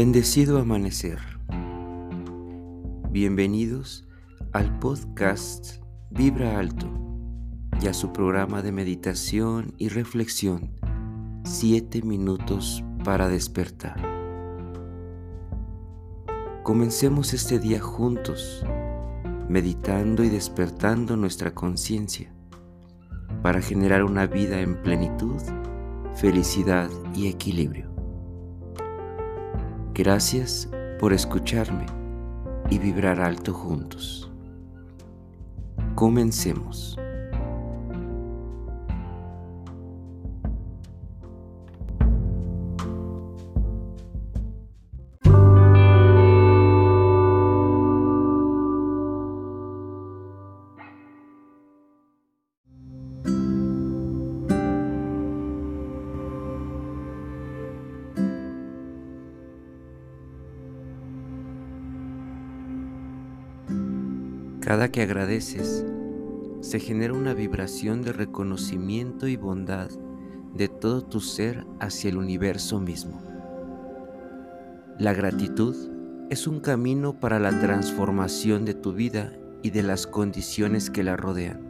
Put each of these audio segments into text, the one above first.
Bendecido amanecer. Bienvenidos al podcast Vibra Alto y a su programa de meditación y reflexión 7 minutos para despertar. Comencemos este día juntos, meditando y despertando nuestra conciencia para generar una vida en plenitud, felicidad y equilibrio. Gracias por escucharme y vibrar alto juntos. Comencemos. Cada que agradeces, se genera una vibración de reconocimiento y bondad de todo tu ser hacia el universo mismo. La gratitud es un camino para la transformación de tu vida y de las condiciones que la rodean.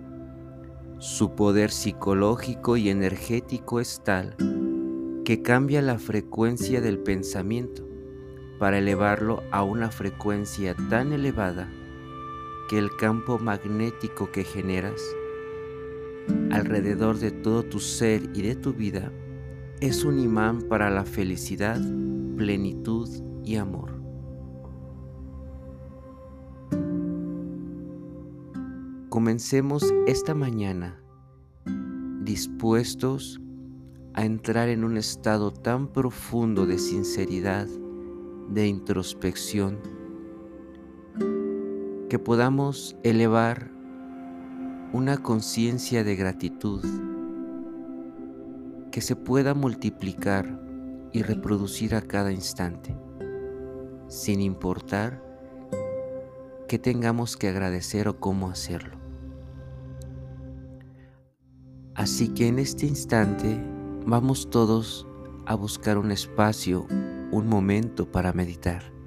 Su poder psicológico y energético es tal que cambia la frecuencia del pensamiento para elevarlo a una frecuencia tan elevada que el campo magnético que generas alrededor de todo tu ser y de tu vida es un imán para la felicidad, plenitud y amor. Comencemos esta mañana dispuestos a entrar en un estado tan profundo de sinceridad, de introspección, que podamos elevar una conciencia de gratitud que se pueda multiplicar y reproducir a cada instante, sin importar qué tengamos que agradecer o cómo hacerlo. Así que en este instante vamos todos a buscar un espacio, un momento para meditar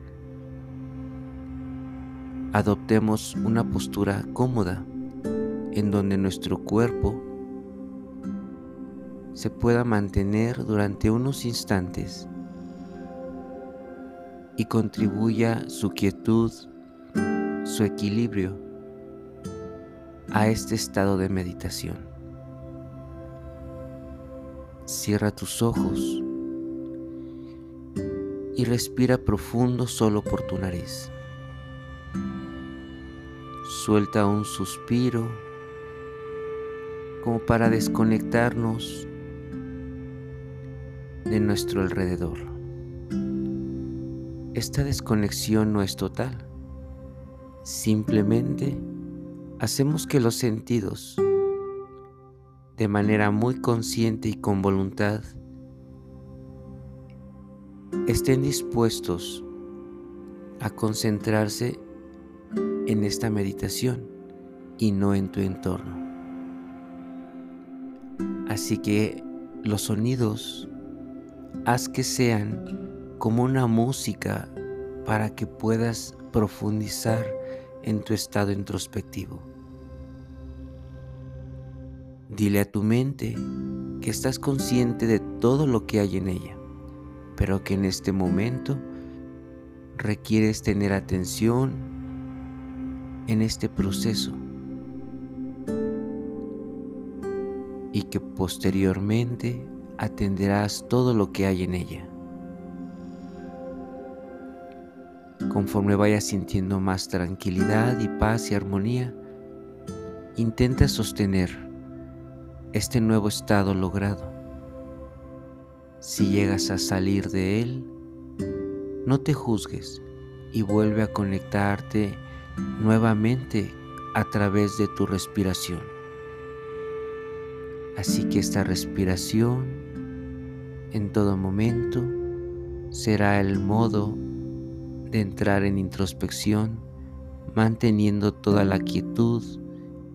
adoptemos una postura cómoda en donde nuestro cuerpo se pueda mantener durante unos instantes y contribuya su quietud, su equilibrio a este estado de meditación. Cierra tus ojos y respira profundo solo por tu nariz. Suelta un suspiro como para desconectarnos de nuestro alrededor. Esta desconexión no es total. Simplemente hacemos que los sentidos, de manera muy consciente y con voluntad, estén dispuestos a concentrarse en esta meditación y no en tu entorno. Así que los sonidos haz que sean como una música para que puedas profundizar en tu estado introspectivo. Dile a tu mente que estás consciente de todo lo que hay en ella, pero que en este momento requieres tener atención en este proceso y que posteriormente atenderás todo lo que hay en ella. Conforme vayas sintiendo más tranquilidad y paz y armonía, intenta sostener este nuevo estado logrado. Si llegas a salir de él, no te juzgues y vuelve a conectarte nuevamente a través de tu respiración. Así que esta respiración en todo momento será el modo de entrar en introspección, manteniendo toda la quietud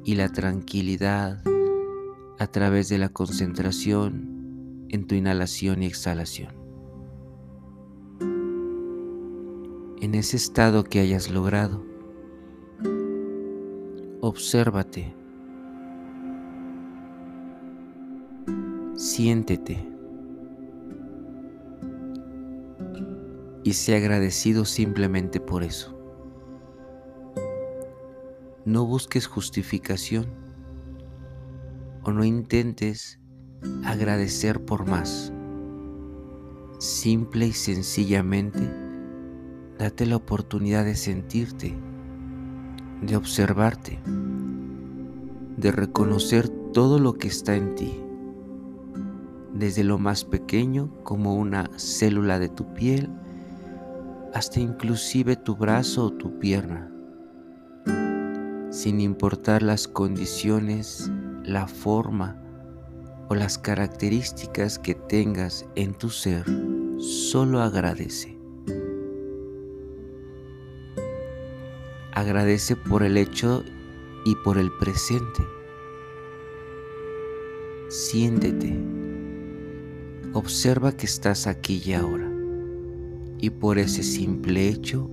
y la tranquilidad a través de la concentración en tu inhalación y exhalación. En ese estado que hayas logrado, obsérvate, siéntete y sé agradecido simplemente por eso. No busques justificación o no intentes agradecer por más. Simple y sencillamente, date la oportunidad de sentirte, de observarte, de reconocer todo lo que está en ti, desde lo más pequeño como una célula de tu piel, hasta inclusive tu brazo o tu pierna sin importar las condiciones, la forma o las características que tengas en tu ser, solo agradece. Agradece por el hecho y por el presente. Siéntete. Observa que estás aquí y ahora. Y por ese simple hecho,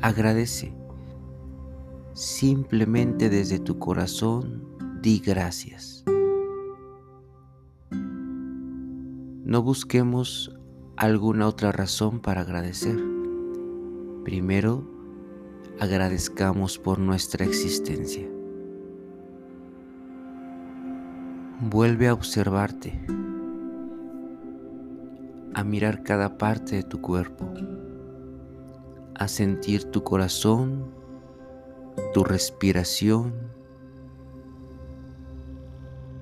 agradece. Simplemente desde tu corazón di gracias. No busquemos alguna otra razón para agradecer. Primero, agradezcamos por nuestra existencia. Vuelve a observarte, a mirar cada parte de tu cuerpo, a sentir tu corazón tu respiración,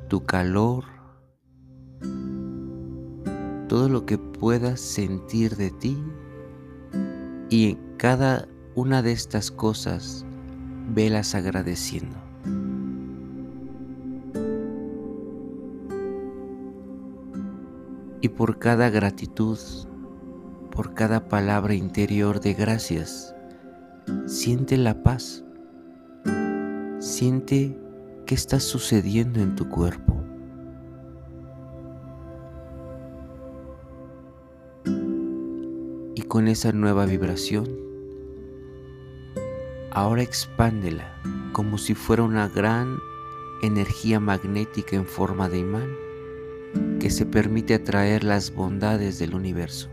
tu calor, todo lo que puedas sentir de ti y en cada una de estas cosas velas agradeciendo. Y por cada gratitud, por cada palabra interior de gracias, siente la paz Siente qué está sucediendo en tu cuerpo. Y con esa nueva vibración, ahora expándela como si fuera una gran energía magnética en forma de imán que se permite atraer las bondades del universo.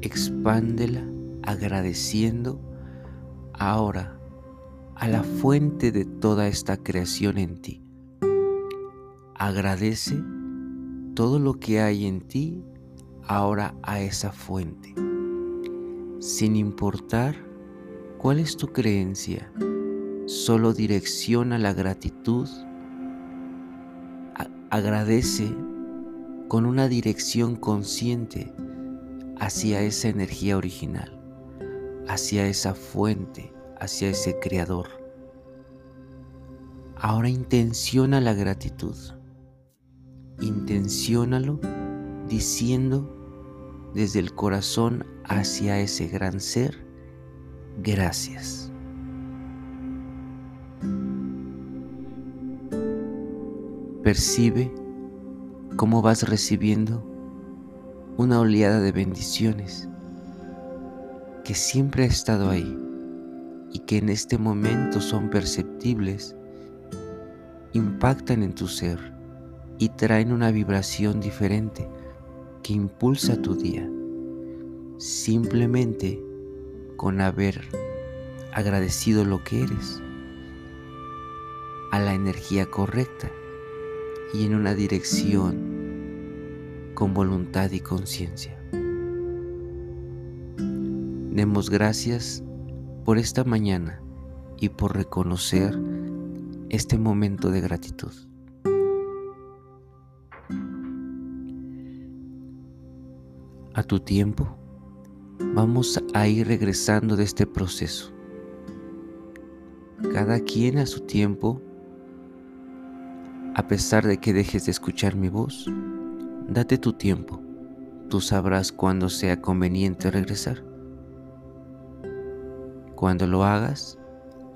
Expándela agradeciendo ahora a la fuente de toda esta creación en ti. Agradece todo lo que hay en ti ahora a esa fuente, sin importar cuál es tu creencia, solo direcciona la gratitud, agradece con una dirección consciente hacia esa energía original, hacia esa fuente, hacia ese Creador. Ahora intenciona la gratitud. Intenciónalo diciendo desde el corazón hacia ese gran ser, gracias. Percibe cómo vas recibiendo una oleada de bendiciones que siempre ha estado ahí y que en este momento son perceptibles, impactan en tu ser y traen una vibración diferente que impulsa tu día, simplemente con haber agradecido lo que eres a la energía correcta y en una dirección con voluntad y conciencia. Demos gracias por esta mañana y por reconocer este momento de gratitud. A tu tiempo, vamos a ir regresando de este proceso. Cada quien a su tiempo, a pesar de que dejes de escuchar mi voz, date tu tiempo. Tú sabrás cuándo sea conveniente regresar. Cuando lo hagas,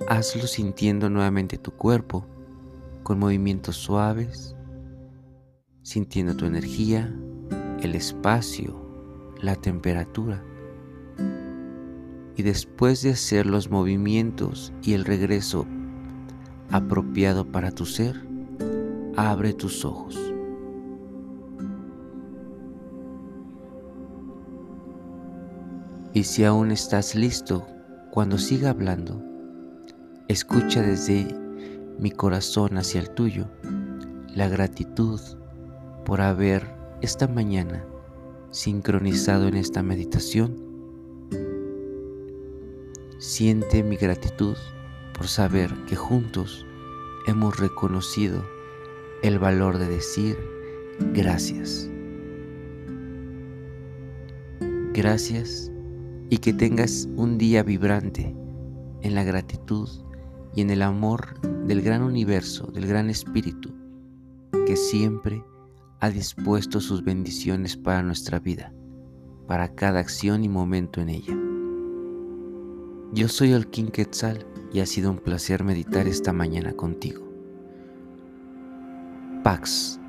hazlo sintiendo nuevamente tu cuerpo con movimientos suaves, sintiendo tu energía, el espacio, la temperatura y después de hacer los movimientos y el regreso apropiado para tu ser, abre tus ojos. Y si aún estás listo, cuando siga hablando, escucha desde mi corazón hacia el tuyo la gratitud por haber esta mañana sincronizado en esta meditación. Siente mi gratitud por saber que juntos hemos reconocido el valor de decir gracias. Gracias y que tengas un día vibrante en la gratitud y en el amor del gran universo, del gran espíritu, que siempre ha dispuesto sus bendiciones para nuestra vida, para cada acción y momento en ella. Yo soy el King Quetzal y ha sido un placer meditar esta mañana contigo. Pax.